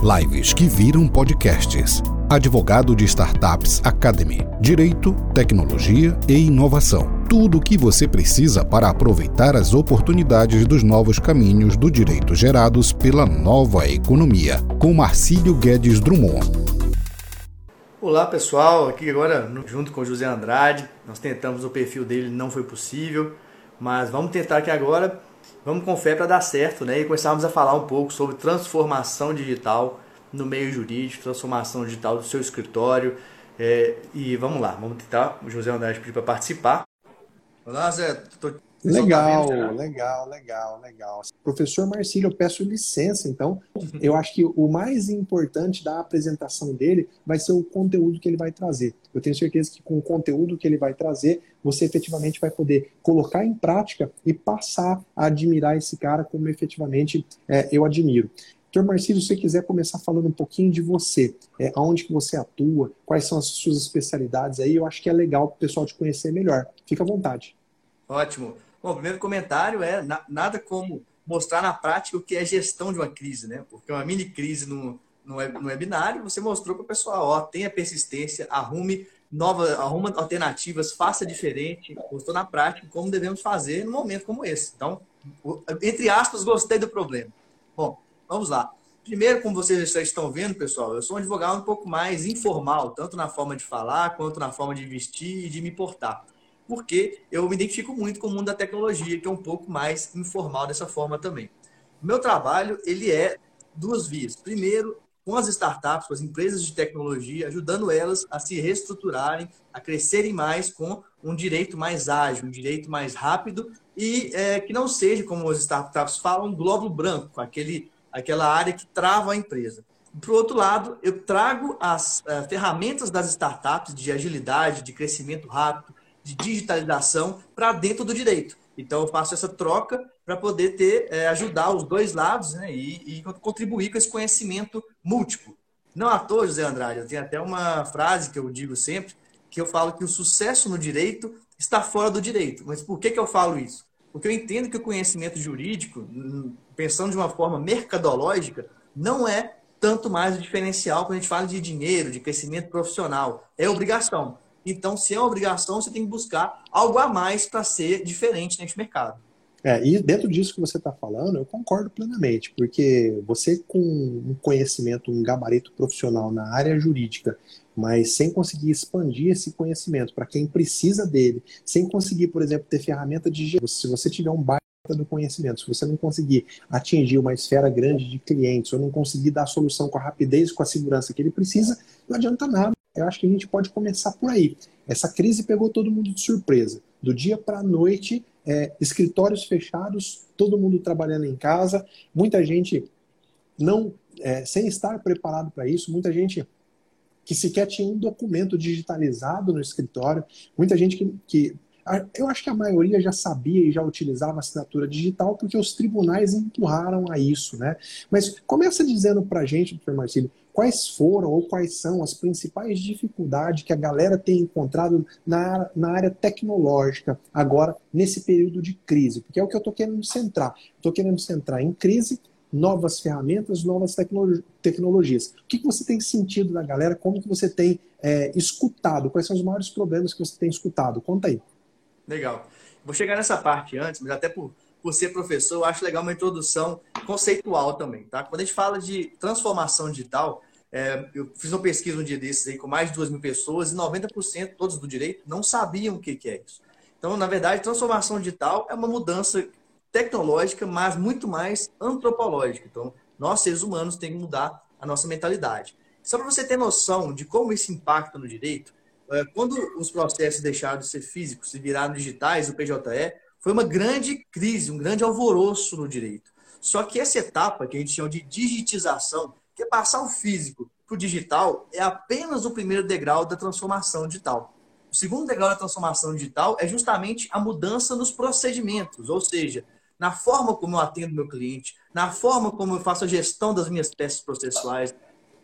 Lives que viram podcasts. Advogado de Startups Academy. Direito, tecnologia e inovação. Tudo o que você precisa para aproveitar as oportunidades dos novos caminhos do direito gerados pela nova economia. Com Marcílio Guedes Drummond. Olá pessoal, aqui agora junto com José Andrade. Nós tentamos o perfil dele, não foi possível, mas vamos tentar aqui agora vamos com fé para dar certo, né? E começarmos a falar um pouco sobre transformação digital no meio jurídico, transformação digital do seu escritório. É, e vamos lá, vamos tentar o José Andrade pedir para participar. Olá, Zé. Tô... Legal, legal, legal, legal. Professor Marcílio, eu peço licença, então. Eu acho que o mais importante da apresentação dele vai ser o conteúdo que ele vai trazer. Eu tenho certeza que com o conteúdo que ele vai trazer, você efetivamente vai poder colocar em prática e passar a admirar esse cara como efetivamente é, eu admiro. Doutor Marcílio, se você quiser começar falando um pouquinho de você, é, aonde que você atua, quais são as suas especialidades aí, eu acho que é legal para o pessoal te conhecer melhor. Fica à vontade. Ótimo. Bom, o primeiro comentário é na, nada como mostrar na prática o que é gestão de uma crise, né? Porque uma mini crise no, no, no webinário, você mostrou para o pessoal, ó, tenha persistência, arrume nova, arruma alternativas, faça diferente, mostrou na prática como devemos fazer num momento como esse. Então, entre aspas, gostei do problema. Bom, vamos lá. Primeiro, como vocês já estão vendo, pessoal, eu sou um advogado um pouco mais informal, tanto na forma de falar, quanto na forma de vestir e de me portar. Porque eu me identifico muito com o mundo da tecnologia, que é um pouco mais informal dessa forma também. Meu trabalho, ele é duas vias. Primeiro, com as startups, com as empresas de tecnologia, ajudando elas a se reestruturarem, a crescerem mais com um direito mais ágil, um direito mais rápido e é, que não seja, como as startups falam, um globo branco, aquele, aquela área que trava a empresa. Por outro lado, eu trago as uh, ferramentas das startups de agilidade, de crescimento rápido, de digitalização para dentro do direito. Então, eu faço essa troca para poder ter, é, ajudar os dois lados né, e, e, contribuir com esse conhecimento múltiplo. Não à toa, José Andrade, tenho até uma frase que eu digo sempre, que eu falo que o sucesso no direito está fora do direito. Mas por que, que eu falo isso? Porque eu entendo que o conhecimento jurídico, pensando de uma forma mercadológica, não é tanto mais diferencial quando a gente fala de dinheiro, de crescimento profissional. É obrigação. Então, se é uma obrigação, você tem que buscar algo a mais para ser diferente nesse mercado. É, e dentro disso que você está falando, eu concordo plenamente, porque você com um conhecimento, um gabarito profissional na área jurídica, mas sem conseguir expandir esse conhecimento para quem precisa dele, sem conseguir, por exemplo, ter ferramenta de se você tiver um baita do conhecimento, se você não conseguir atingir uma esfera grande de clientes, ou não conseguir dar a solução com a rapidez, com a segurança que ele precisa, não adianta nada. Eu acho que a gente pode começar por aí. Essa crise pegou todo mundo de surpresa. Do dia para a noite, é, escritórios fechados, todo mundo trabalhando em casa, muita gente não é, sem estar preparado para isso, muita gente que sequer tinha um documento digitalizado no escritório, muita gente que, que eu acho que a maioria já sabia e já utilizava assinatura digital porque os tribunais empurraram a isso, né? Mas começa dizendo para a gente, doutor Marcílio, quais foram ou quais são as principais dificuldades que a galera tem encontrado na, na área tecnológica agora, nesse período de crise? Porque é o que eu estou querendo centrar. Estou querendo centrar em crise, novas ferramentas, novas tecnologias. O que, que você tem sentido da galera? Como que você tem é, escutado? Quais são os maiores problemas que você tem escutado? Conta aí. Legal. Vou chegar nessa parte antes, mas até por, por ser professor, eu acho legal uma introdução conceitual também, tá? Quando a gente fala de transformação digital, é, eu fiz uma pesquisa um dia desses aí com mais de 2 mil pessoas e 90% todos do direito não sabiam o que, que é isso. Então, na verdade, transformação digital é uma mudança tecnológica, mas muito mais antropológica. Então, nós, seres humanos, temos que mudar a nossa mentalidade. Só para você ter noção de como isso impacta no direito, é, quando os processos deixaram de ser físicos e viraram digitais, o PJE, foi uma grande crise, um grande alvoroço no direito. Só que essa etapa, que a gente chama de digitização, que é passar o físico para o digital, é apenas o primeiro degrau da transformação digital. O segundo degrau da transformação digital é justamente a mudança nos procedimentos, ou seja, na forma como eu atendo meu cliente, na forma como eu faço a gestão das minhas peças processuais,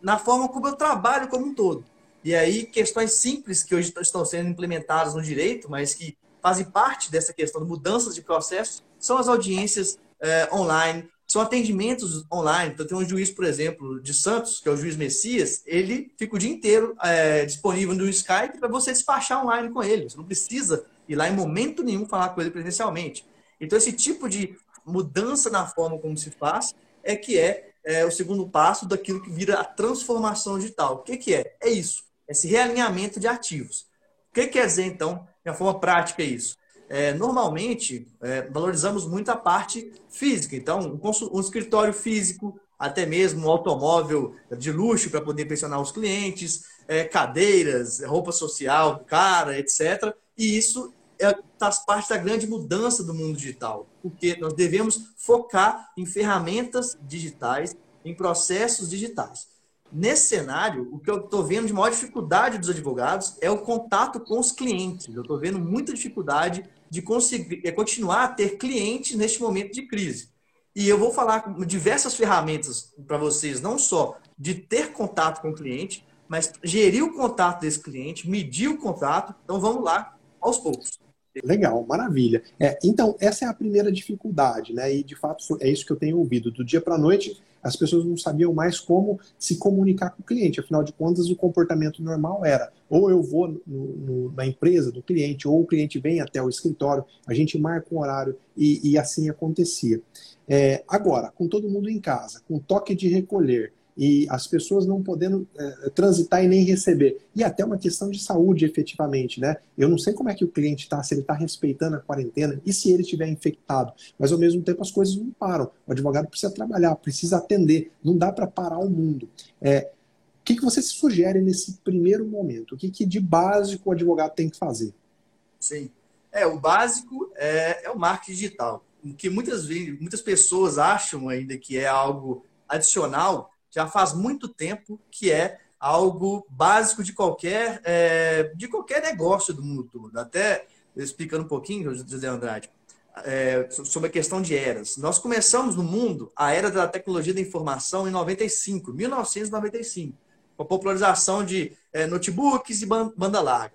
na forma como eu trabalho como um todo. E aí, questões simples que hoje estão sendo implementadas no direito, mas que fazem parte dessa questão de mudanças de processos, são as audiências eh, online, são atendimentos online. Então, tem um juiz, por exemplo, de Santos, que é o juiz Messias, ele fica o dia inteiro é, disponível no Skype para você despachar online com ele. Você não precisa ir lá em momento nenhum falar com ele presencialmente. Então, esse tipo de mudança na forma como se faz é que é, é o segundo passo daquilo que vira a transformação digital. O que, que é? É isso, esse realinhamento de ativos. O que quer dizer, então, de uma forma prática, é isso? É, normalmente, é, valorizamos muito a parte física. Então, um, um escritório físico, até mesmo um automóvel de luxo para poder pressionar os clientes, é, cadeiras, roupa social cara, etc. E isso é, faz parte da grande mudança do mundo digital, porque nós devemos focar em ferramentas digitais, em processos digitais. Nesse cenário, o que eu estou vendo de maior dificuldade dos advogados é o contato com os clientes. Eu estou vendo muita dificuldade de conseguir, é, continuar a ter clientes neste momento de crise. E eu vou falar diversas ferramentas para vocês, não só de ter contato com o cliente, mas gerir o contato desse cliente, medir o contato. Então vamos lá, aos poucos. Legal, maravilha. É, então, essa é a primeira dificuldade, né? E de fato é isso que eu tenho ouvido. Do dia para a noite, as pessoas não sabiam mais como se comunicar com o cliente. Afinal de contas, o comportamento normal era ou eu vou no, no, na empresa do cliente, ou o cliente vem até o escritório, a gente marca um horário e, e assim acontecia. É, agora, com todo mundo em casa, com toque de recolher, e as pessoas não podendo é, transitar e nem receber. E até uma questão de saúde, efetivamente, né? Eu não sei como é que o cliente está, se ele está respeitando a quarentena e se ele estiver infectado. Mas ao mesmo tempo as coisas não param. O advogado precisa trabalhar, precisa atender. Não dá para parar o mundo. É, o que, que você sugere nesse primeiro momento? O que, que de básico o advogado tem que fazer? Sim. É, o básico é, é o marketing digital. O que muitas muitas pessoas acham ainda que é algo adicional, já faz muito tempo que é algo básico de qualquer, é, de qualquer negócio do mundo todo. Até explicando um pouquinho, José Andrade, é, sobre a questão de eras. Nós começamos no mundo a era da tecnologia da informação em 95, 1995, com a popularização de é, notebooks e banda larga.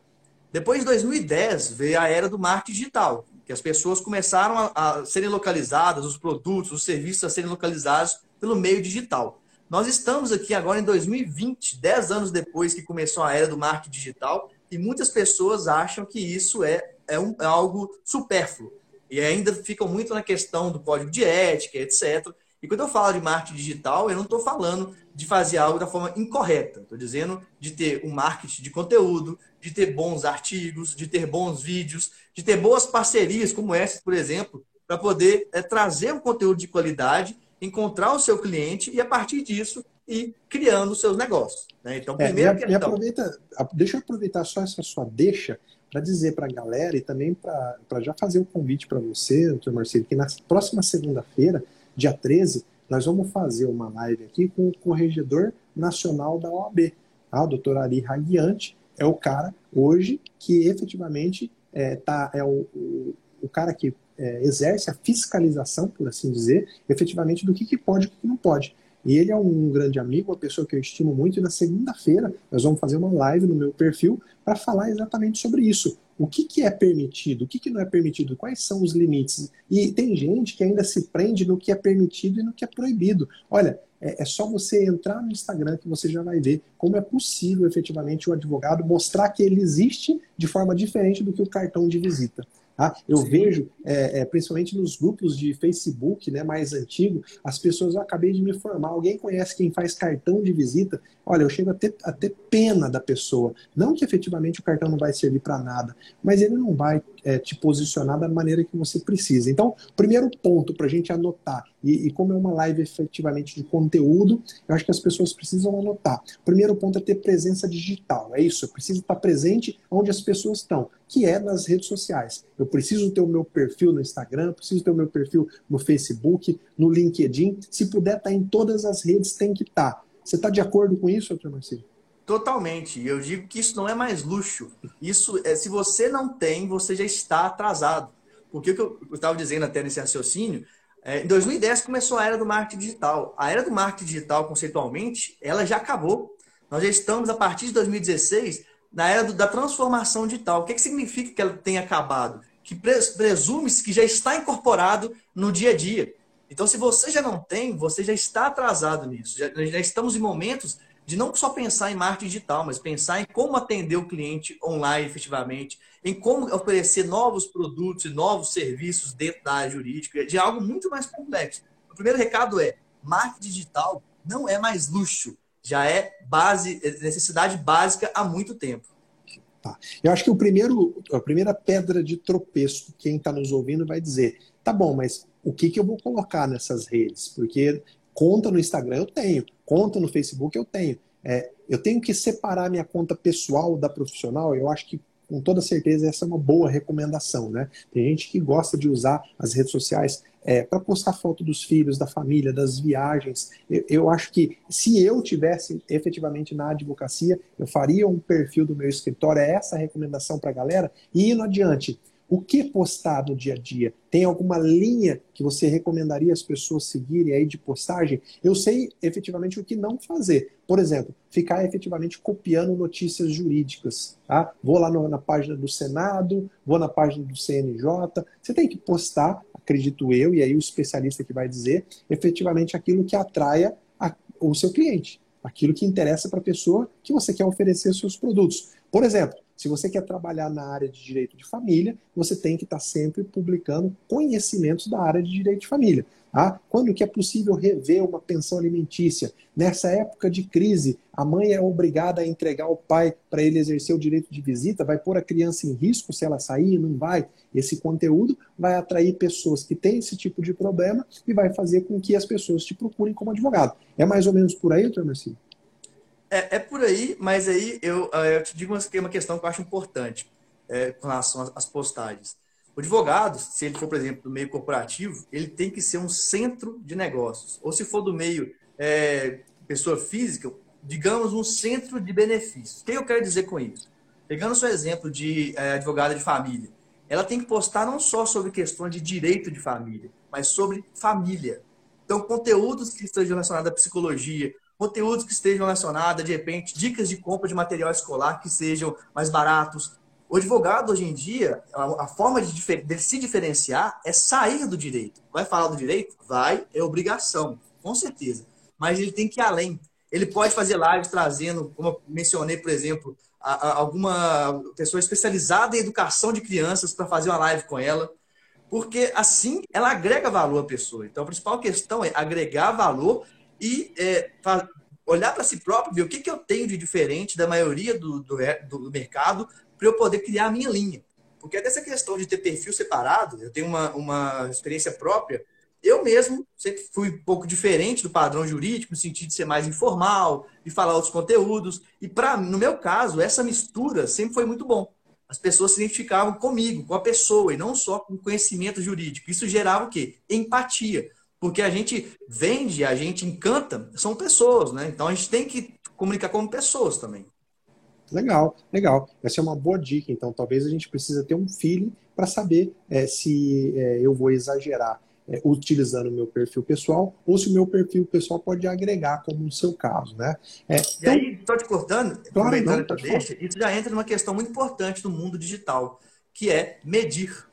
Depois, em 2010, veio a era do marketing digital, que as pessoas começaram a, a serem localizadas, os produtos, os serviços a serem localizados pelo meio digital. Nós estamos aqui agora em 2020, 10 anos depois que começou a era do marketing digital, e muitas pessoas acham que isso é, é, um, é algo supérfluo. E ainda ficam muito na questão do código de ética, etc. E quando eu falo de marketing digital, eu não estou falando de fazer algo da forma incorreta. Estou dizendo de ter um marketing de conteúdo, de ter bons artigos, de ter bons vídeos, de ter boas parcerias como essa, por exemplo, para poder é, trazer um conteúdo de qualidade encontrar o seu cliente e, a partir disso, ir criando os seus negócios. Né? Então, primeiro. É, questão... aproveita, deixa eu aproveitar só essa sua deixa para dizer para a galera e também para já fazer o um convite para você, doutor Marcelo, que na próxima segunda-feira, dia 13, nós vamos fazer uma live aqui com o corregedor nacional da OAB. Tá? O doutor Ari Raguiante é o cara hoje que efetivamente é, tá, é o, o, o cara que é, exerce a fiscalização, por assim dizer, efetivamente do que, que pode e o que não pode. E ele é um grande amigo, uma pessoa que eu estimo muito, e na segunda-feira nós vamos fazer uma live no meu perfil para falar exatamente sobre isso. O que, que é permitido, o que, que não é permitido, quais são os limites. E tem gente que ainda se prende no que é permitido e no que é proibido. Olha, é, é só você entrar no Instagram que você já vai ver como é possível efetivamente o advogado mostrar que ele existe de forma diferente do que o cartão de visita. Tá? Eu Sim. vejo, é, é, principalmente nos grupos de Facebook né, mais antigo, as pessoas, eu acabei de me formar, alguém conhece quem faz cartão de visita? Olha, eu chego a ter, a ter pena da pessoa. Não que efetivamente o cartão não vai servir para nada, mas ele não vai é, te posicionar da maneira que você precisa. Então, primeiro ponto para a gente anotar, e, e, como é uma live efetivamente de conteúdo, eu acho que as pessoas precisam anotar. Primeiro ponto é ter presença digital, é isso, eu preciso estar presente onde as pessoas estão que é nas redes sociais. Eu preciso ter o meu perfil no Instagram, preciso ter o meu perfil no Facebook, no LinkedIn. Se puder estar em todas as redes, tem que estar. Você está de acordo com isso, doutor Marcelo? Totalmente. Eu digo que isso não é mais luxo. Isso é se você não tem, você já está atrasado. Porque o que eu estava dizendo até nesse raciocínio, é, em 2010 começou a era do marketing digital. A era do marketing digital, conceitualmente, ela já acabou. Nós já estamos, a partir de 2016, na era do, da transformação digital. O que, que significa que ela tem acabado? Que presume-se que já está incorporado no dia a dia. Então, se você já não tem, você já está atrasado nisso. Já, já estamos em momentos de não só pensar em marketing digital, mas pensar em como atender o cliente online efetivamente, em como oferecer novos produtos e novos serviços dentro da área jurídica, de algo muito mais complexo. O primeiro recado é: marketing digital não é mais luxo, já é base, necessidade básica há muito tempo. Tá. Eu acho que o primeiro, a primeira pedra de tropeço, quem está nos ouvindo vai dizer: tá bom, mas o que, que eu vou colocar nessas redes? Porque conta no Instagram eu tenho, conta no Facebook eu tenho. É, eu tenho que separar minha conta pessoal da profissional. Eu acho que com toda certeza essa é uma boa recomendação, né? Tem gente que gosta de usar as redes sociais é, para postar foto dos filhos, da família, das viagens. Eu, eu, acho que se eu tivesse efetivamente na advocacia, eu faria um perfil do meu escritório, é essa a recomendação para a galera, e indo adiante. O que postar no dia a dia? Tem alguma linha que você recomendaria as pessoas seguirem aí de postagem? Eu sei efetivamente o que não fazer. Por exemplo, ficar efetivamente copiando notícias jurídicas. Tá? Vou lá no, na página do Senado, vou na página do CNJ. Você tem que postar, acredito eu, e aí o especialista que vai dizer, efetivamente aquilo que atraia a, o seu cliente, aquilo que interessa para a pessoa que você quer oferecer seus produtos. Por exemplo, se você quer trabalhar na área de direito de família, você tem que estar sempre publicando conhecimentos da área de direito de família. Tá? Quando que é possível rever uma pensão alimentícia? Nessa época de crise, a mãe é obrigada a entregar o pai para ele exercer o direito de visita, vai pôr a criança em risco se ela sair? Não vai. Esse conteúdo vai atrair pessoas que têm esse tipo de problema e vai fazer com que as pessoas te procurem como advogado. É mais ou menos por aí, doutor Marcinho? É, é por aí, mas aí eu, eh, eu te digo uma questão que eu acho importante é, com relação às postagens. O advogado, se ele for, por exemplo, do meio corporativo, ele tem que ser um centro de negócios. Ou se for do meio é, pessoa física, digamos, um centro de benefícios. O que eu quero dizer com isso? Pegando o seu exemplo de é, advogada de família, ela tem que postar não só sobre questões de direito de família, mas sobre família. Então, conteúdos que estejam relacionados à psicologia, conteúdos que estejam relacionados, de repente, dicas de compra de material escolar que sejam mais baratos. O advogado, hoje em dia, a, a forma de, de, se diferenciar é sair do direito. Vai falar do direito? Vai, é obrigação, com certeza. Mas ele tem que ir além. Ele pode fazer lives trazendo, como eu mencionei, por exemplo, a, a, alguma pessoa especializada em educação de crianças para fazer uma live com ela porque assim ela agrega valor à pessoa. Então a principal questão é agregar valor e é, olhar para si próprio, ver o que, que eu tenho de diferente da maioria do, do, do mercado para eu poder criar a minha linha. Porque dessa questão de ter perfil separado, eu tenho uma, uma experiência própria. Eu mesmo sempre fui um pouco diferente do padrão jurídico, no sentido de ser mais informal, de falar outros conteúdos. E para no meu caso, essa mistura sempre foi muito bom. As pessoas se identificavam comigo, com a pessoa, e não só com conhecimento jurídico. Isso gerava o quê? Empatia. Porque a gente vende, a gente encanta, são pessoas, né? Então a gente tem que comunicar como pessoas também. Legal, legal. Essa é uma boa dica. Então, talvez a gente precisa ter um feeling para saber é, se é, eu vou exagerar é, utilizando o meu perfil pessoal ou se o meu perfil pessoal pode agregar, como no seu caso, né? É, então, e aí, estou te cortando, claro, não, deixa, isso já entra numa questão muito importante do mundo digital, que é medir.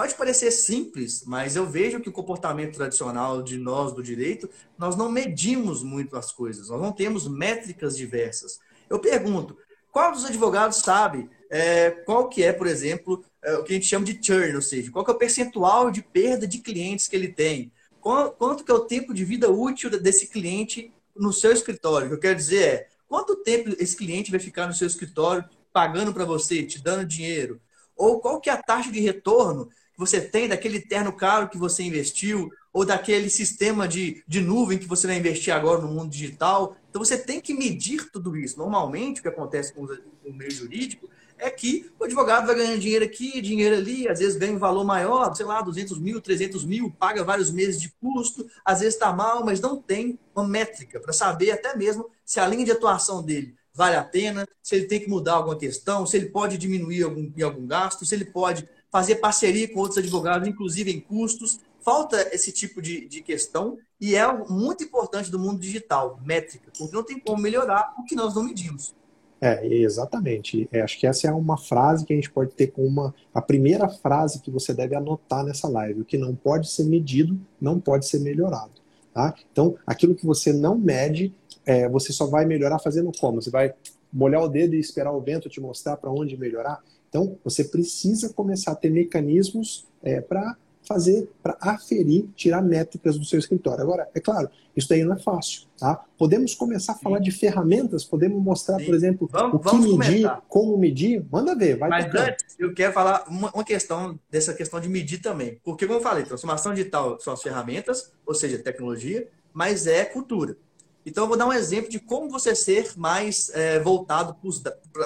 Pode parecer simples, mas eu vejo que o comportamento tradicional de nós do direito, nós não medimos muito as coisas, nós não temos métricas diversas. Eu pergunto, qual dos advogados sabe é, qual que é, por exemplo, é, o que a gente chama de churn, ou seja, qual que é o percentual de perda de clientes que ele tem? Quanto, quanto que é o tempo de vida útil desse cliente no seu escritório? O que eu quero dizer é, quanto tempo esse cliente vai ficar no seu escritório pagando para você, te dando dinheiro? Ou qual que é a taxa de retorno você tem daquele terno caro que você investiu, ou daquele sistema de, de nuvem que você vai investir agora no mundo digital. Então você tem que medir tudo isso. Normalmente, o que acontece com o meio jurídico é que o advogado vai ganhando dinheiro aqui, dinheiro ali, às vezes ganha um valor maior, sei lá, 200 mil, 300 mil, paga vários meses de custo, às vezes está mal, mas não tem uma métrica para saber até mesmo se a linha de atuação dele vale a pena, se ele tem que mudar alguma questão, se ele pode diminuir algum, algum gasto, se ele pode fazer parceria com outros advogados, inclusive em custos. Falta esse tipo de, de questão e é muito importante do mundo digital, métrica, porque não tem como melhorar o que nós não medimos. É, exatamente. É, acho que essa é uma frase que a gente pode ter como uma a primeira frase que você deve anotar nessa live. O que não pode ser medido não pode ser melhorado. Tá? Então, aquilo que você não mede, é, você só vai melhorar fazendo como? Você vai molhar o dedo e esperar o vento te mostrar para onde melhorar? Então, você precisa começar a ter mecanismos é, para fazer, para aferir, tirar métricas do seu escritório. Agora, é claro, isso daí não é fácil. Tá? Podemos começar a falar Sim. de ferramentas, podemos mostrar, Sim. por exemplo, vamos, o que medir, comentar. como medir. Manda ver, vai Mas antes, eu quero falar uma, uma, questão dessa questão de medir também. Porque, como eu falei, transformação digital são as ferramentas, ou seja, tecnologia, mas é cultura. Então, eu vou dar um exemplo de como você ser mais é, voltado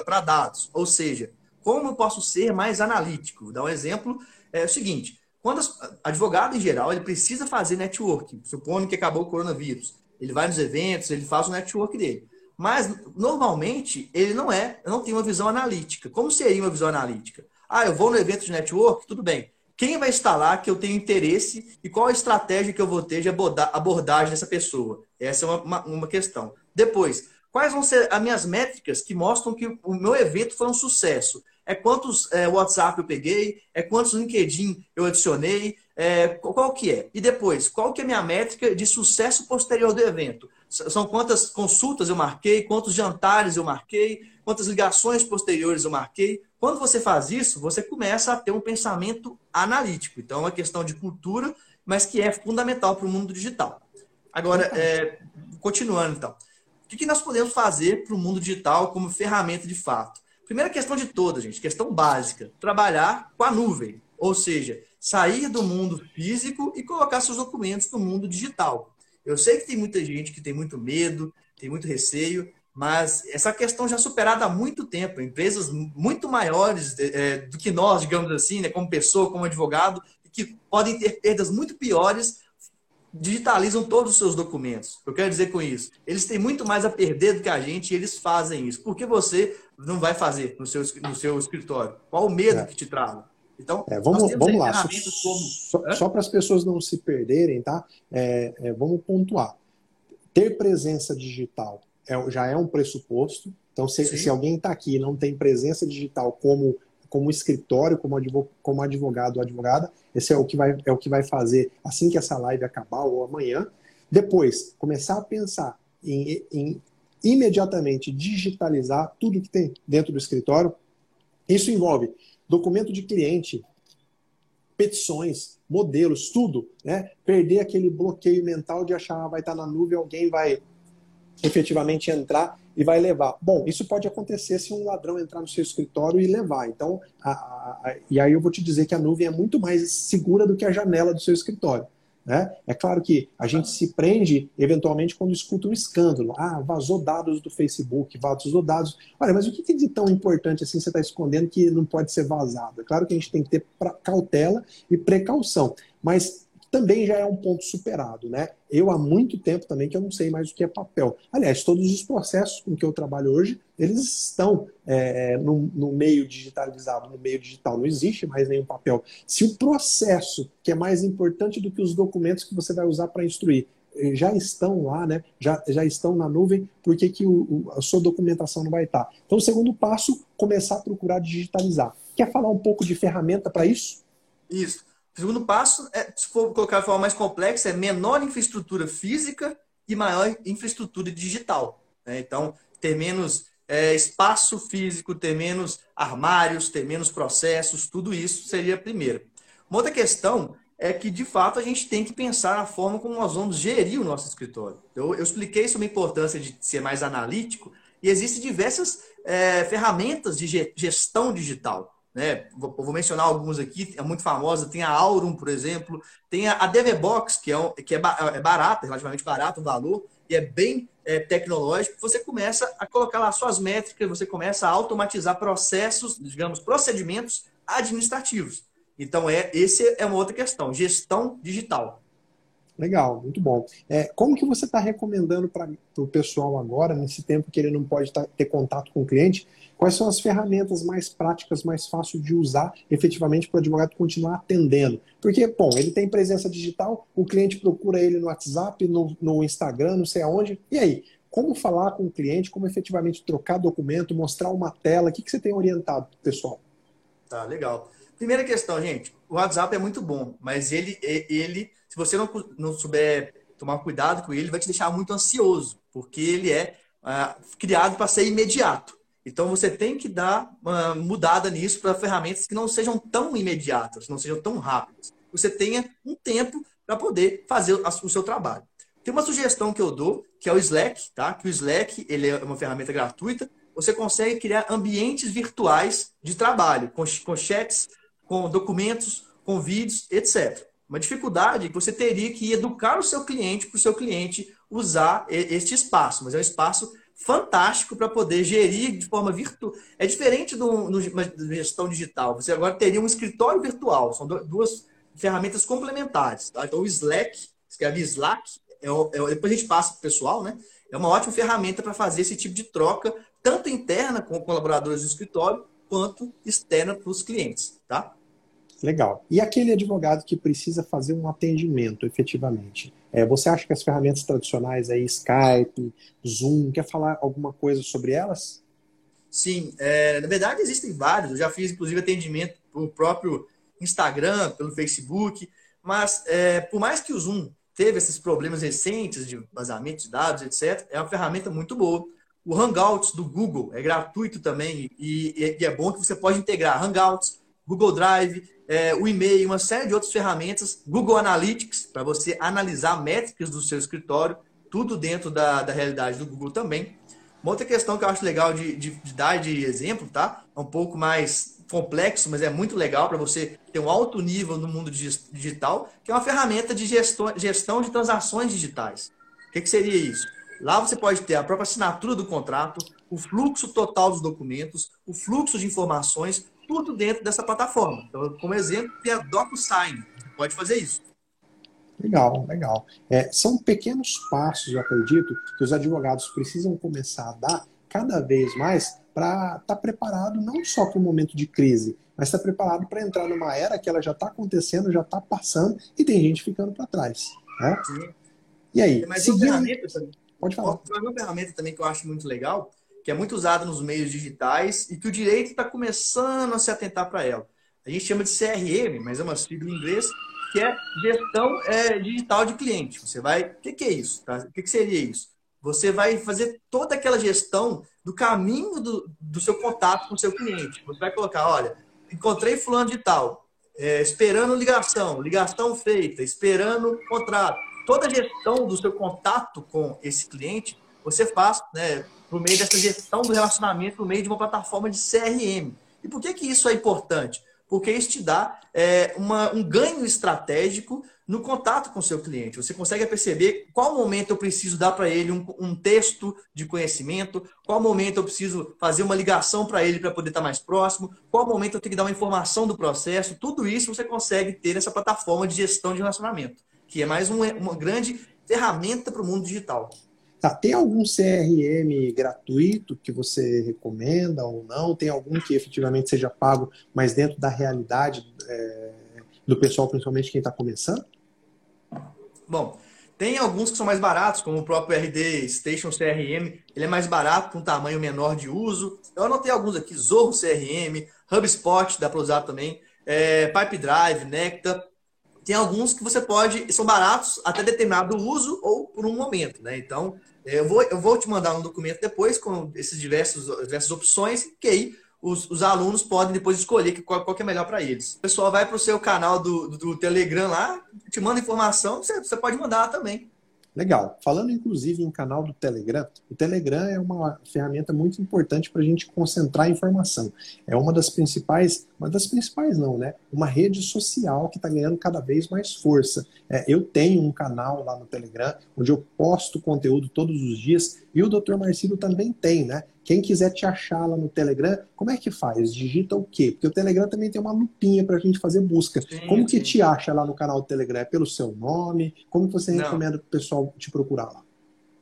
para dados. Ou seja, como eu posso ser mais analítico? Vou dar um exemplo, é o seguinte, quando as, advogado em geral, ele precisa fazer networking, supondo que acabou o coronavírus. Ele vai nos eventos, ele faz o network dele. Mas, normalmente, ele não é, não tem uma visão analítica. Como seria uma visão analítica? Ah, eu vou no evento de network, tudo bem. Quem vai estar lá que eu tenho interesse e qual a estratégia que eu vou ter de abordagem dessa pessoa? Essa é uma, uma, uma questão. Depois, quais vão ser as minhas métricas que mostram que o meu evento foi um sucesso? É quantos é, WhatsApp eu peguei, é quantos LinkedIn eu adicionei, é, qual que é? E depois, qual que é a minha métrica de sucesso posterior do evento? São quantas consultas eu marquei, quantos jantares eu marquei, quantas ligações posteriores eu marquei. Quando você faz isso, você começa a ter um pensamento analítico. Então, é uma questão de cultura, mas que é fundamental para o mundo digital. Agora, é, continuando então. O que nós podemos fazer para o mundo digital como ferramenta de fato? Primeira questão de todas, gente, questão básica: trabalhar com a nuvem, ou seja, sair do mundo físico e colocar seus documentos no mundo digital. Eu sei que tem muita gente que tem muito medo, tem muito receio, mas essa questão já superada há muito tempo. Empresas muito maiores é, do que nós, digamos assim, né, como pessoa, como advogado, que podem ter perdas muito piores digitalizam todos os seus documentos. Eu quero dizer com isso, eles têm muito mais a perder do que a gente e eles fazem isso. Por que você não vai fazer no seu, no seu escritório? Qual o medo é. que te trava? Então, é, vamos, vamos lá. Só, como... só, só para as pessoas não se perderem, tá? É, é, vamos pontuar. Ter presença digital é, já é um pressuposto. Então, se, se alguém está aqui e não tem presença digital como como escritório, como advogado, como advogado ou advogada. Esse é o que vai é o que vai fazer assim que essa live acabar ou amanhã. Depois, começar a pensar em, em imediatamente digitalizar tudo que tem dentro do escritório. Isso envolve documento de cliente, petições, modelos, tudo, né? Perder aquele bloqueio mental de achar ah, vai estar na nuvem, alguém vai efetivamente entrar e vai levar. Bom, isso pode acontecer se um ladrão entrar no seu escritório e levar. Então, a, a, a, e aí eu vou te dizer que a nuvem é muito mais segura do que a janela do seu escritório. Né? É claro que a gente se prende eventualmente quando escuta um escândalo. Ah, vazou dados do Facebook, vazou dados. Olha, mas o que é de tão importante assim você está escondendo que não pode ser vazado? É claro que a gente tem que ter cautela e precaução. Mas também já é um ponto superado, né? Eu há muito tempo também que eu não sei mais o que é papel. Aliás, todos os processos com que eu trabalho hoje, eles estão é, no, no, meio digitalizado, no meio digital. Não existe mais nenhum papel. Se o processo, que é mais importante do que os documentos que você vai usar para instruir, eh, já estão lá, né? já, já estão na nuvem, por que, que o, o, a sua documentação não vai estar? Então, o segundo passo, começar a procurar digitalizar. Quer falar um pouco de ferramenta para isso? Isso. O segundo passo, é, se for colocar de forma mais complexa, é menor infraestrutura física e maior infraestrutura digital. Né? Então, ter menos é, espaço físico, ter menos armários, ter menos processos, tudo isso seria a primeira. Uma outra questão é que, de fato, a gente tem que pensar na forma como nós vamos gerir o nosso escritório. Eu, eu expliquei sobre a importância de ser mais analítico e existem diversas é, ferramentas de gestão digital. Né? Vou mencionar alguns aqui, é muito famosa, tem a Aurum, por exemplo, tem a DVBox, que, é, que é, é barata, relativamente barata o valor, e é bem é, tecnológico, você começa a colocar lá suas métricas, você começa a automatizar processos, digamos, procedimentos administrativos. Então, é, esse é uma outra questão, gestão digital. Legal, muito bom. É, como que você está recomendando para o pessoal agora, nesse tempo que ele não pode tá, ter contato com o cliente, quais são as ferramentas mais práticas, mais fáceis de usar efetivamente para o advogado continuar atendendo? Porque, bom, ele tem presença digital, o cliente procura ele no WhatsApp, no, no Instagram, não sei aonde, e aí? como falar com o cliente, como efetivamente trocar documento, mostrar uma tela. O que, que você tem orientado pessoal? Tá, legal. Primeira questão, gente. O WhatsApp é muito bom, mas ele, ele se você não, não souber tomar cuidado com ele, vai te deixar muito ansioso, porque ele é ah, criado para ser imediato. Então você tem que dar uma mudada nisso para ferramentas que não sejam tão imediatas, não sejam tão rápidas. Você tenha um tempo para poder fazer o seu trabalho. Tem uma sugestão que eu dou, que é o Slack, tá? Que o Slack ele é uma ferramenta gratuita. Você consegue criar ambientes virtuais de trabalho, com, com chats, com documentos, com vídeos, etc. Uma dificuldade é que você teria que educar o seu cliente para o seu cliente usar este espaço, mas é um espaço fantástico para poder gerir de forma virtual. É diferente de uma gestão digital. Você agora teria um escritório virtual. São duas ferramentas complementares. Tá? Então, o Slack, escreve Slack, é, é, depois a gente passa para o pessoal, né? É uma ótima ferramenta para fazer esse tipo de troca, tanto interna com colaboradores do escritório, quanto externa para os clientes. Tá? Legal. E aquele advogado que precisa fazer um atendimento efetivamente? É, você acha que as ferramentas tradicionais aí, Skype, Zoom, quer falar alguma coisa sobre elas? Sim, é, na verdade existem vários. Eu já fiz inclusive atendimento pelo próprio Instagram, pelo Facebook, mas é, por mais que o Zoom teve esses problemas recentes de vazamento de dados, etc., é uma ferramenta muito boa. O Hangouts do Google é gratuito também e, e é bom que você pode integrar Hangouts, Google Drive, é, o e-mail, uma série de outras ferramentas, Google Analytics, para você analisar métricas do seu escritório, tudo dentro da, da realidade do Google também. Uma outra questão que eu acho legal de, de, de dar de exemplo, tá? É um pouco mais complexo, mas é muito legal para você ter um alto nível no mundo digital, que é uma ferramenta de gestão, gestão de transações digitais. O que, que seria isso? Lá você pode ter a própria assinatura do contrato, o fluxo total dos documentos, o fluxo de informações, tudo dentro dessa plataforma. Então, como exemplo, tem a DocuSign. Pode fazer isso. Legal, legal. É, são pequenos passos, eu acredito, que os advogados precisam começar a dar cada vez mais para estar tá preparado não só para o momento de crise, mas estar tá preparado para entrar numa era que ela já está acontecendo, já está passando e tem gente ficando para trás. Né? E aí? Mas seguindo... pode falar. Uma ferramenta também que eu acho muito legal que é muito usada nos meios digitais e que o direito está começando a se atentar para ela. A gente chama de CRM, mas é uma sigla em inglês, que é gestão é, digital de cliente. Você vai. O que, que, é isso? Tá? O que, que, seria isso? Você vai fazer toda aquela gestão do caminho do, do seu contato com o seu cliente. Você vai colocar, olha, encontrei fulano de tal, é, esperando ligação, ligação feita, esperando contrato. Toda a gestão do seu contato com esse cliente, você faz né, por meio dessa gestão do relacionamento por meio de uma plataforma de CRM. E por que, que isso é importante? Porque isso te dá é, uma, um ganho estratégico no contato com o seu cliente. Você consegue perceber qual momento eu preciso dar para ele um, um, texto de conhecimento, qual momento eu preciso fazer uma ligação para ele para poder estar tá mais próximo, qual momento eu tenho que dar uma informação do processo. Tudo isso você consegue ter nessa plataforma de gestão de relacionamento, que é mais um, uma grande ferramenta para o mundo digital. Tá, tem algum CRM gratuito que você recomenda ou não? Tem algum que efetivamente seja pago, mas dentro da realidade é, do pessoal, principalmente quem está começando? Bom, tem alguns que são mais baratos, como o próprio RD Station CRM, ele é mais barato, com um tamanho menor de uso. Eu anotei alguns aqui, Zorro CRM, HubSpot, dá para usar também, é, Pipe Drive, Nectar. Tem alguns que você pode, são baratos até determinado uso ou por um momento, né? Então, eu vou, eu vou te mandar um documento depois com esses diversos, diversas opções, que aí os, os alunos podem depois escolher qual, qual que é melhor para eles. O pessoal vai para o seu canal do, do, do, Telegram lá, te manda informação, você, você pode mandar também. Legal. Falando inclusive em canal do Telegram, o Telegram é uma ferramenta muito importante para a gente concentrar informação. É uma das principais, uma das principais não, né? Uma rede social que está ganhando cada vez mais força. É, eu tenho um canal lá no Telegram onde eu posto conteúdo todos os dias e o Dr. Marcelo também tem, né? Quem quiser te achar lá no Telegram, como é que faz? Digita o quê? Porque o Telegram também tem uma lupinha para a gente fazer busca. Sim, como que te acha lá no canal do Telegram? É pelo seu nome? Como você Não. recomenda para o pessoal te procurar lá?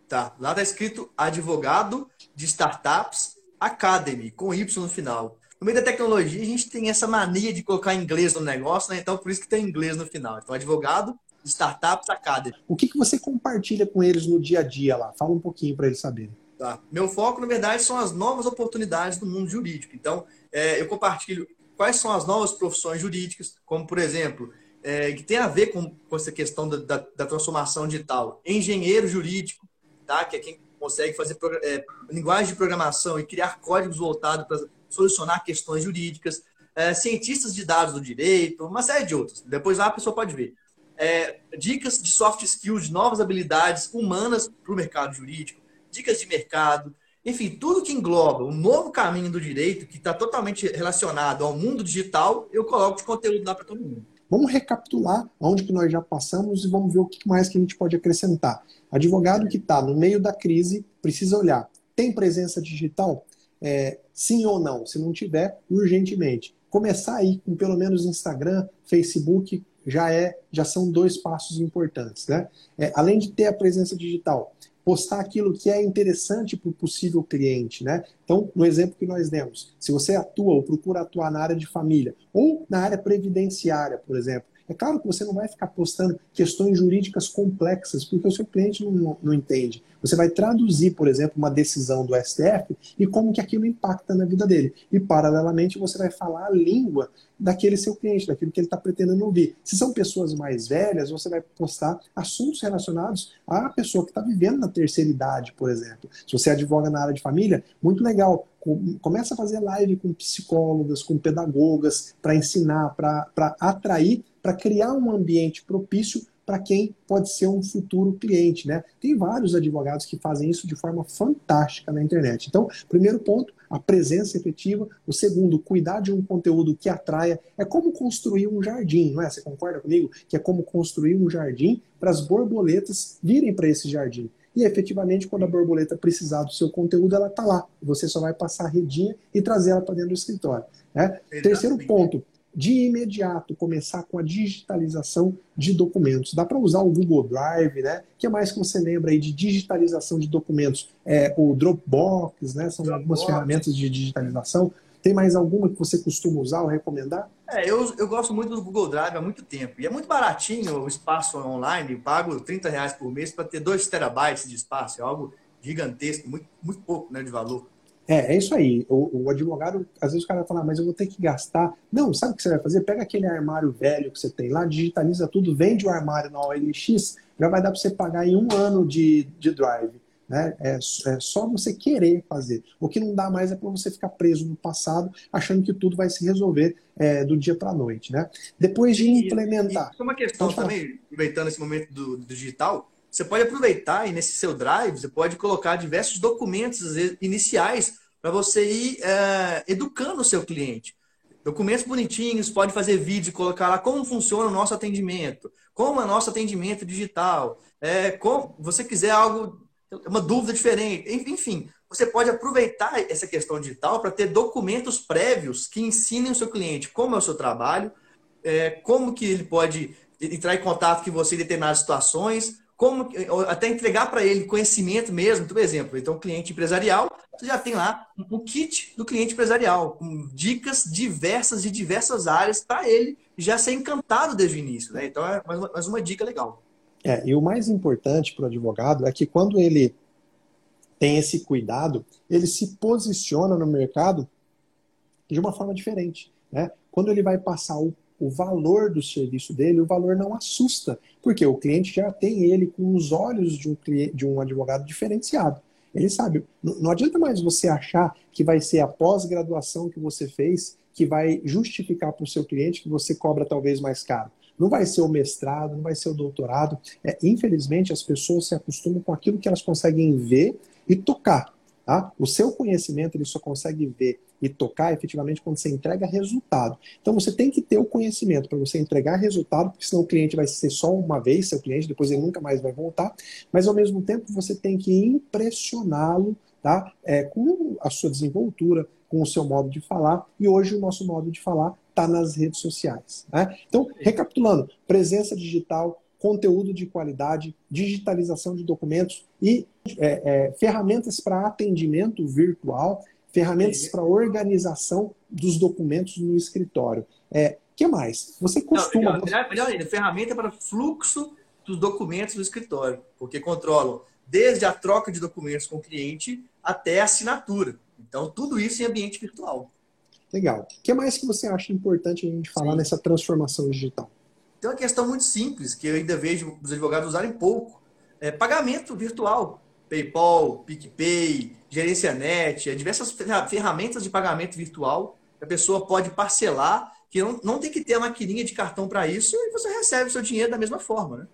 Tá, lá tá escrito Advogado de Startups Academy, com Y no final. No meio da tecnologia, a gente tem essa mania de colocar inglês no negócio, né? Então, por isso que tem inglês no final. Então, advogado Startups Academy. O que, que você compartilha com eles no dia a dia lá? Fala um pouquinho para eles saberem. Tá. Meu foco, na verdade, são as novas oportunidades do mundo jurídico. Então, é, eu compartilho quais são as novas profissões jurídicas, como, por exemplo, é, que tem a ver com, com essa questão da, da, da, transformação digital. Engenheiro jurídico, tá? que é quem consegue fazer é, linguagem de programação e criar códigos voltados para solucionar questões jurídicas. É, cientistas de dados do direito, uma série de outros. Depois lá a pessoa pode ver. É, dicas de soft skills, de novas habilidades humanas para o mercado jurídico, dicas de mercado, enfim, tudo que engloba o novo caminho do direito, que está totalmente relacionado ao mundo digital, eu coloco de conteúdo lá para todo mundo. Vamos recapitular onde que nós já passamos e vamos ver o que mais que a gente pode acrescentar. Advogado que está no meio da crise precisa olhar. Tem presença digital? É, sim ou não? Se não tiver, urgentemente. Começar aí com pelo menos Instagram, Facebook, já é, já são dois passos importantes, né? É, além de ter a presença digital, postar aquilo que é interessante para o possível cliente, né? Então, no exemplo que nós demos, se você atua ou procura atuar na área de família ou na área previdenciária, por exemplo, é claro que você não vai ficar postando questões jurídicas complexas, porque o seu cliente não, não entende. Você vai traduzir, por exemplo, uma decisão do STF e como que aquilo impacta na vida dele. E, paralelamente, você vai falar a língua daquele seu cliente, daquilo que ele está pretendendo ouvir. Se são pessoas mais velhas, você vai postar assuntos relacionados à pessoa que está vivendo na terceira idade, por exemplo. Se você advoga na área de família, muito legal. Começa a fazer live com psicólogas, com pedagogas, para ensinar, para atrair, para criar um ambiente propício para quem pode ser um futuro cliente, né? Tem vários advogados que fazem isso de forma fantástica na internet. Então, primeiro ponto, a presença efetiva. O segundo, cuidar de um conteúdo que atraia. É como construir um jardim, não é? Você concorda comigo? Que é como construir um jardim para as borboletas virem para esse jardim. E efetivamente, quando a borboleta precisar do seu conteúdo, ela está lá. Você só vai passar a redinha e trazer ela para dentro do escritório. Né? Terceiro ponto, de imediato começar com a digitalização de documentos. Dá para usar o Google Drive, né? O que mais que você lembra aí de digitalização de documentos? É, o Dropbox, né? São Dropbox. algumas ferramentas de digitalização. Tem mais alguma que você costuma usar ou recomendar? É, eu, eu gosto muito do Google Drive há muito tempo. E é muito baratinho o espaço online. Eu pago 30 reais por mês para ter 2 terabytes de espaço. É algo gigantesco, muito, muito pouco né, de valor. É, é isso aí. O, o, advogado, às vezes o cara fala, ah, mas eu vou ter que gastar. Não, sabe o que você vai fazer? Pega aquele armário velho que você tem lá, digitaliza tudo, vende o armário na OLX, já vai dar para você pagar em um ano de, de drive. Né? É, é só você querer fazer. O que não dá mais é para você ficar preso no passado, achando que tudo vai se resolver é, do dia para a noite. Né? Depois de implementar. E, e uma questão também, aproveitando esse momento do, do digital, você pode aproveitar e nesse seu drive você pode colocar diversos documentos iniciais para você ir é, educando o seu cliente. Documentos bonitinhos, pode fazer vídeo, colocar lá como funciona o nosso atendimento, como é nosso atendimento digital, é, como você quiser algo, uma dúvida diferente, enfim, você pode aproveitar essa questão digital para ter documentos prévios que ensinem o seu cliente como é o seu trabalho, é, como que ele pode entrar em contato com você em determinadas situações, como até entregar para ele conhecimento mesmo, por exemplo. Então, cliente empresarial, você já tem lá um kit do cliente empresarial, com dicas diversas de diversas áreas para ele já ser encantado desde o início. Né? Então, é mais uma, mais uma dica legal. É, e o mais importante para o advogado é que quando ele tem esse cuidado, ele se posiciona no mercado de uma forma diferente. Né? Quando ele vai passar o o valor do serviço dele, o valor não assusta, porque o cliente já tem ele com os olhos de um, cliente, de um advogado diferenciado. Ele sabe, não adianta mais você achar que vai ser a pós-graduação que você fez que vai justificar para o seu cliente que você cobra talvez mais caro. Não vai ser o mestrado, não vai ser o doutorado. É, infelizmente, as pessoas se acostumam com aquilo que elas conseguem ver e tocar. Tá? O seu conhecimento ele só consegue ver e tocar efetivamente quando você entrega resultado. Então você tem que ter o conhecimento para você entregar resultado, porque senão o cliente vai ser só uma vez, seu cliente, depois ele nunca mais vai voltar. Mas ao mesmo tempo você tem que impressioná-lo tá? É, com a sua desenvoltura, com o seu modo de falar. E hoje o nosso modo de falar está nas redes sociais. Né? Então, recapitulando: presença digital, conteúdo de qualidade, digitalização de documentos e é, é, ferramentas para atendimento virtual, ferramentas para organização dos documentos no escritório. É, o que mais? Você costuma. Não, melhor, melhor ainda, ferramenta para fluxo dos documentos do escritório, porque controlam desde a troca de documentos com o cliente até a assinatura. Então, tudo isso em ambiente virtual. Legal. O que mais que você acha importante a gente falar Sim. nessa transformação digital? Tem uma questão muito simples que eu ainda vejo os advogados usarem pouco. É pagamento virtual. PayPal, PicPay, Gerência Net, é diversas ferramentas de pagamento virtual. A pessoa pode parcelar, que não, não tem que ter a maquininha de cartão para isso, e você recebe o seu dinheiro da mesma forma. Né?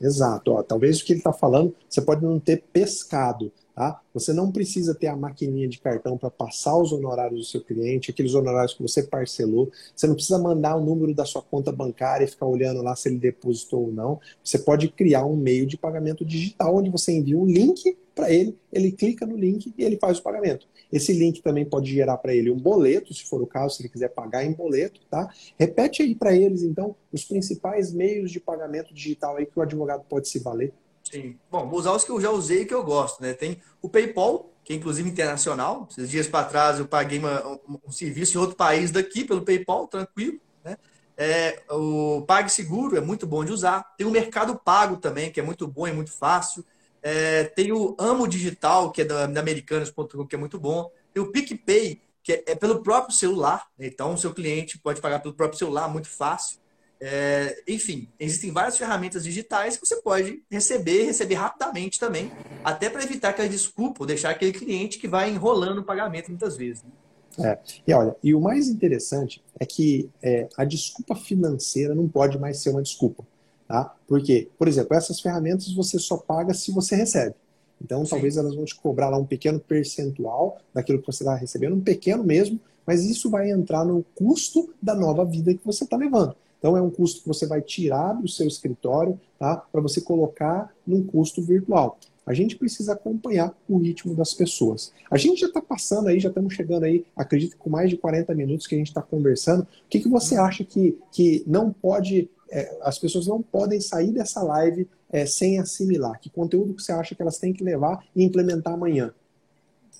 Exato. Ó, talvez o que ele está falando, você pode não ter pescado, Tá? Você não precisa ter a maquininha de cartão para passar os honorários do seu cliente, aqueles honorários que você parcelou. Você não precisa mandar o número da sua conta bancária e ficar olhando lá se ele depositou ou não. Você pode criar um meio de pagamento digital onde você envia um link para ele, ele clica no link e ele faz o pagamento. Esse link também pode gerar para ele um boleto, se for o caso, se ele quiser pagar em boleto, tá? Repete aí para eles, então, os principais meios de pagamento digital aí que o advogado pode se valer. Sim. Bom, vou usar os que eu já usei e que eu gosto, né? Tem o PayPal, que é inclusive internacional. Esses dias para trás eu paguei uma, um, um, serviço em outro país daqui pelo PayPal, tranquilo, né? É, o PagSeguro é muito bom de usar. Tem o Mercado Pago também, que é muito bom e muito fácil. É, tem o Amo Digital, que é da, da Americanas.com, que é muito bom. Tem o PicPay, que é, é pelo próprio celular. Né? Então, o seu cliente pode pagar pelo próprio celular, muito fácil. É, enfim, existem várias ferramentas digitais que você pode receber, receber rapidamente também, até para evitar aquela desculpa ou deixar aquele cliente que vai enrolando o pagamento muitas vezes. Né? É, e olha, e o mais interessante é que é, a desculpa financeira não pode mais ser uma desculpa. Tá? Porque, por exemplo, essas ferramentas você só paga se você recebe. Então, Sim. talvez elas vão te cobrar lá um pequeno percentual daquilo que você está recebendo, um pequeno mesmo, mas isso vai entrar no custo da nova vida que você está levando. Então é um custo que você vai tirar do seu escritório tá, para você colocar num custo virtual. A gente precisa acompanhar o ritmo das pessoas. A gente já está passando aí, já estamos chegando aí, acredito com mais de 40 minutos que a gente está conversando. O que, que você acha que, que não pode, é, as pessoas não podem sair dessa live é, sem assimilar? Que conteúdo que você acha que elas têm que levar e implementar amanhã?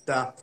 Tá.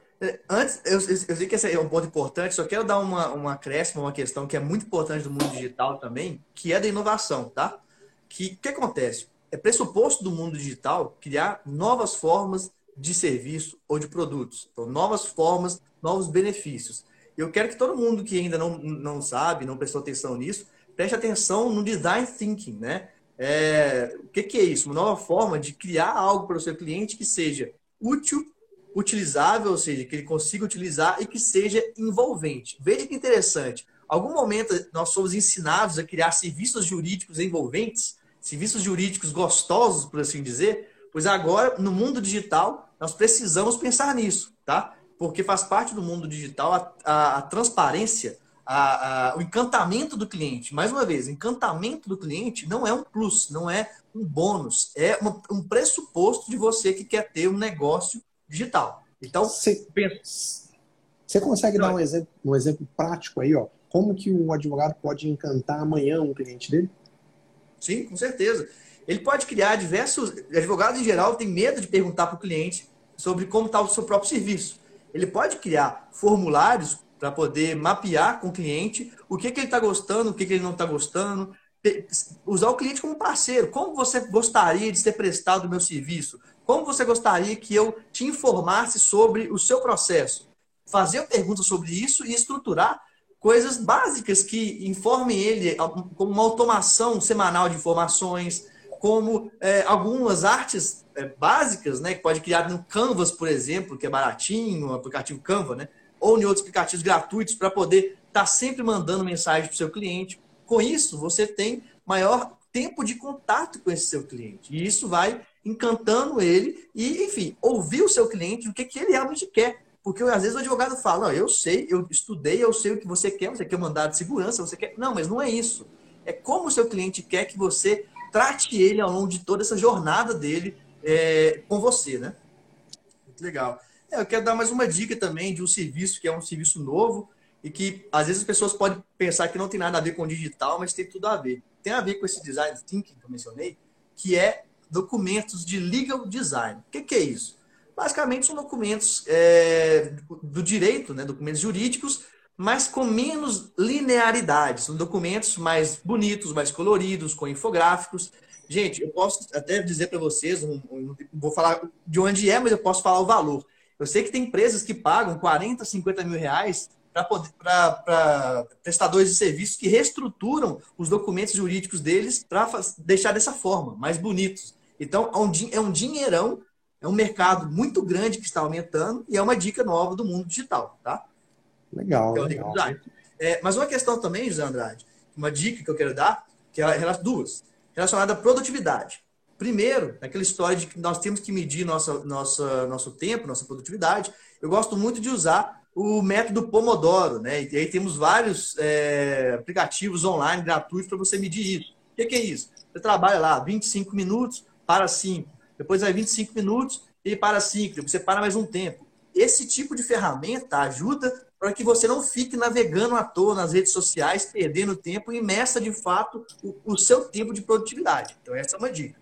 Antes, eu, eu sei que esse é um ponto importante, só quero dar uma, uma acréscimo, uma questão que é muito importante do mundo digital também, que é da inovação, tá? Que que acontece? É pressuposto do mundo digital criar novas formas de serviço ou de produtos. Então, novas formas, novos benefícios. Eu quero que todo mundo que ainda não, não sabe, não prestou atenção nisso, preste atenção no design thinking, né? É, o que, que é isso? Uma nova forma de criar algo para o seu cliente que seja útil utilizável, ou seja, que ele consiga utilizar e que seja envolvente. Veja que interessante. Algum momento nós somos ensinados a criar serviços jurídicos envolventes, serviços jurídicos gostosos, por assim dizer, pois agora, no mundo digital, nós precisamos pensar nisso, tá? Porque faz parte do mundo digital a, a, a transparência, a, o encantamento do cliente. Mais uma vez, encantamento do cliente não é um plus, não é um bônus, é uma, um pressuposto de você que quer ter um negócio digital. Então, você, você consegue Não. dar um exemplo, um exemplo prático aí, ó? Como que um advogado pode encantar amanhã um cliente dele? Sim, com certeza. Ele pode criar diversos. Advogados em geral têm medo de perguntar para o cliente sobre como está o seu próprio serviço. Ele pode criar formulários para poder mapear com o cliente o que, que ele está gostando, o que, que ele não está gostando, usar o cliente como parceiro. Como você gostaria de ser prestado o meu serviço? Como você gostaria que eu te informasse sobre o seu processo? Fazer perguntas sobre isso e estruturar coisas básicas que informem ele, como uma automação semanal de informações, como é, algumas artes é, básicas, né, que pode criar no Canvas, por exemplo, que é baratinho, aplicativo Canva, né, ou em outros aplicativos gratuitos para poder estar tá sempre mandando mensagem para o seu cliente. Com isso, você tem maior tempo de contato com esse seu cliente. E isso vai encantando ele e, enfim, ouvir o seu cliente, o que, que ele realmente quer. Porque às vezes o advogado fala, eu sei, eu estudei, eu sei o que você quer, você quer um mandado de segurança, você quer. Não, mas não é isso. É como o seu cliente quer que você trate ele ao longo de toda essa jornada dele é, com você, né? Muito legal. É, eu quero dar mais uma dica também de um serviço que é um serviço novo e que às vezes as pessoas podem pensar que não tem nada a ver com digital, mas tem tudo a ver. Tem a ver com esse design thinking que eu mencionei, que é documentos de legal design. O que, que é isso? Basicamente são documentos é, do direito, né, documentos jurídicos, mas com menos linearidade. São documentos mais bonitos, mais coloridos, com infográficos. Gente, eu posso até dizer para vocês, não, não, vou falar de onde é, mas eu posso falar o valor. Eu sei que tem empresas que pagam 40, 50 mil reais para prestadores de serviços que reestruturam os documentos jurídicos deles para deixar dessa forma, mais bonitos. Então, é um, é um dinheirão, é um mercado muito grande que está aumentando e é uma dica nova do mundo digital, tá? Legal, legal. É, mas uma questão também, José Andrade, uma dica que eu quero dar, que é duas, relacionada à produtividade. Primeiro, aquela história de que nós temos que medir nossa, nossa, nosso tempo, nossa produtividade. Eu gosto muito de usar o método Pomodoro, né? E aí temos vários é, aplicativos online gratuitos para você medir isso. O que, que, é isso? Você trabalha lá 25 minutos, para 5. Depois vai 25 minutos e para 5. Depois você para mais um tempo. Esse tipo de ferramenta ajuda para que você não fique navegando à toa nas redes sociais, perdendo tempo e meça de fato o, o seu tempo de produtividade. Então, essa é uma dica.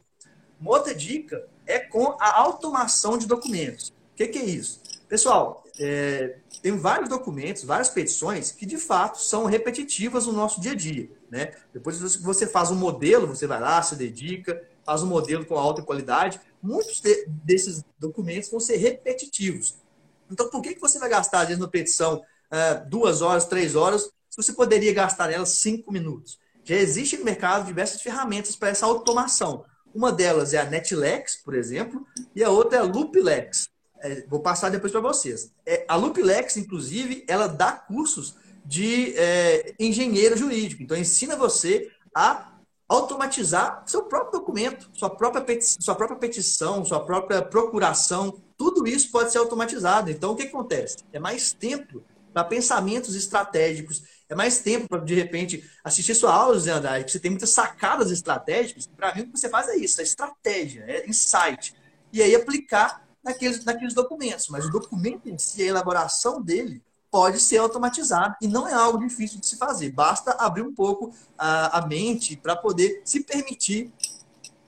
Uma outra dica é com a automação de documentos. O que, que é isso? Pessoal, é, tem vários documentos, várias petições que de fato são repetitivas no nosso dia a dia. Né? Depois que você faz um modelo, você vai lá, se dedica, faz um modelo com alta qualidade, muitos de, desses documentos vão ser repetitivos. Então, por que, que você vai gastar, às vezes, na petição, uh, duas horas, três horas, se você poderia gastar nelas cinco minutos? Já existe no mercado diversas ferramentas para essa automação. Uma delas é a Netlex, por exemplo, e a outra é a Looplex. É, vou passar depois para vocês. É, a Looplex, inclusive, ela dá cursos de é, engenheiro jurídico. Então, ensina você a automatizar seu próprio documento, sua própria, petição, sua própria petição, sua própria procuração. Tudo isso pode ser automatizado. Então, o que acontece? É mais tempo para pensamentos estratégicos, é mais tempo para, de repente, assistir sua aula, Zé Andrade, que você tem muitas sacadas estratégicas. Para mim, o que você faz é isso, é estratégia, é insight. E aí aplicar naqueles, naqueles documentos. Mas o documento em si, a elaboração dele, pode ser automatizado e não é algo difícil de se fazer. Basta abrir um pouco a, a mente para poder se permitir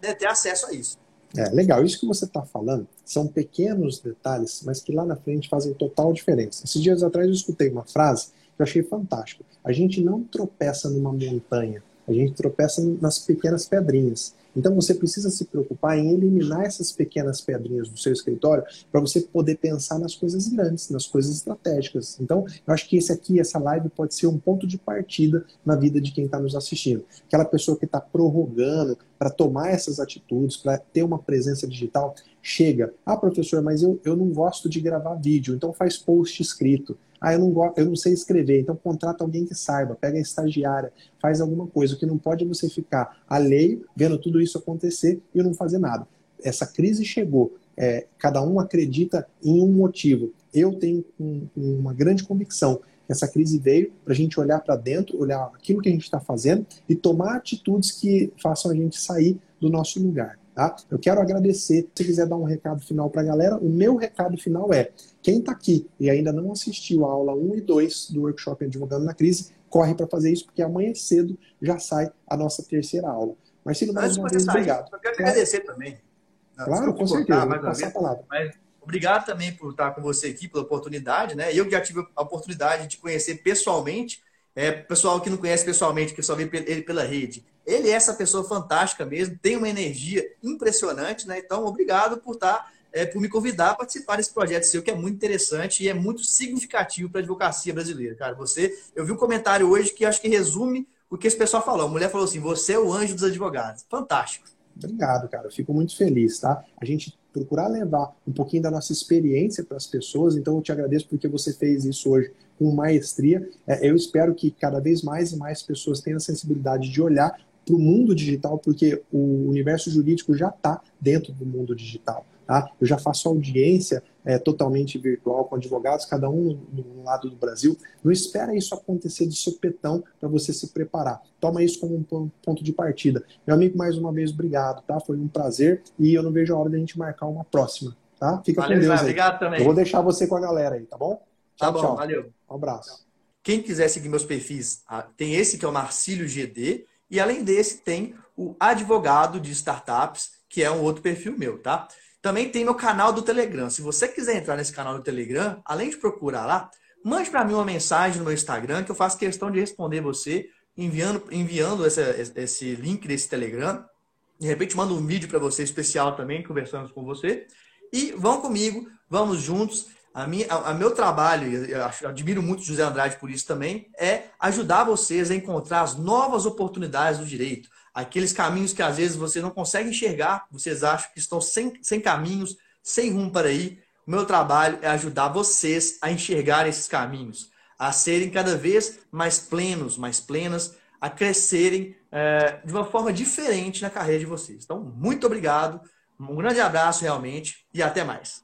né, ter acesso a isso. É, legal. Isso que você está falando são pequenos detalhes, mas que lá na frente fazem total diferença. Esses dias atrás eu escutei uma frase que eu achei fantástica. A gente não tropeça numa montanha, a gente tropeça nas pequenas pedrinhas. Então você precisa se preocupar em eliminar essas pequenas pedrinhas do seu escritório para você poder pensar nas coisas grandes, nas coisas estratégicas. Então, eu acho que esse aqui, essa live pode ser um ponto de partida na vida de quem está nos assistindo. Aquela pessoa que está prorrogando para tomar essas atitudes, para ter uma presença digital, chega. Ah, professor, mas eu, eu não gosto de gravar vídeo, então faz post escrito. Ah, eu não, gosto, eu não sei escrever, então contrata alguém que saiba, pega a estagiária, faz alguma coisa. O que não pode é você ficar alheio, vendo tudo isso acontecer e não fazer nada. Essa crise chegou, é, cada um acredita em um motivo. Eu tenho um, uma grande convicção essa crise veio para a gente olhar para dentro, olhar aquilo que a gente está fazendo e tomar atitudes que façam a gente sair do nosso lugar. Tá? Eu quero agradecer. Se quiser dar um recado final para a galera, o meu recado final é: quem está aqui e ainda não assistiu a aula 1 e 2 do workshop Advogando na Crise, corre para fazer isso, porque amanhã cedo já sai a nossa terceira aula. Marcelo, mais uma vez, obrigado. Eu quero agradecer também. Não, claro, com certeza. Vou passar a palavra. Mas obrigado também por estar com você aqui, pela oportunidade. Né? Eu que já tive a oportunidade de conhecer pessoalmente, é, pessoal que não conhece pessoalmente, que só vê ele pela rede ele é essa pessoa fantástica mesmo, tem uma energia impressionante, né? Então, obrigado por estar, tá, é, por me convidar a participar desse projeto seu, que é muito interessante e é muito significativo para a advocacia brasileira, cara. Você, eu vi um comentário hoje que acho que resume o que esse pessoal falou. A mulher falou assim: você é o anjo dos advogados. Fantástico. Obrigado, cara. Eu fico muito feliz, tá? A gente procurar levar um pouquinho da nossa experiência para as pessoas, então eu te agradeço porque você fez isso hoje com maestria. É, eu espero que cada vez mais e mais pessoas tenham a sensibilidade de olhar para o mundo digital, porque o universo jurídico já está dentro do mundo digital. Tá? Eu já faço audiência é, totalmente virtual com advogados, cada um no lado do Brasil. Não espera isso acontecer de supetão para você se preparar. Toma isso como um ponto de partida. Meu amigo, mais uma vez, obrigado. Tá? Foi um prazer e eu não vejo a hora da gente marcar uma próxima. Tá? Fica valeu, com Deus aí. Obrigado também. Eu vou deixar você com a galera aí, tá bom? Tchau, tá bom, tchau. Valeu. Um abraço. Quem quiser seguir meus perfis, ah, tem esse que é o Marcílio GD e além desse, tem o advogado de startups, que é um outro perfil meu, tá? Também tem meu canal do Telegram. Se você quiser entrar nesse canal do Telegram, além de procurar lá, mande para mim uma mensagem no meu Instagram que eu faço questão de responder você, enviando, enviando esse link desse Telegram. De repente, mando um vídeo para você especial também, conversando com você. E vão comigo, vamos juntos. A, minha, a, a meu trabalho, eu admiro muito o José Andrade por isso também, é ajudar vocês a encontrar as novas oportunidades do direito. Aqueles caminhos que às vezes você não consegue enxergar, vocês acham que estão sem, sem caminhos, sem rumo para ir. O meu trabalho é ajudar vocês a enxergar esses caminhos, a serem cada vez mais plenos, mais plenas, a crescerem é, de uma forma diferente na carreira de vocês. Então, muito obrigado, um grande abraço realmente e até mais.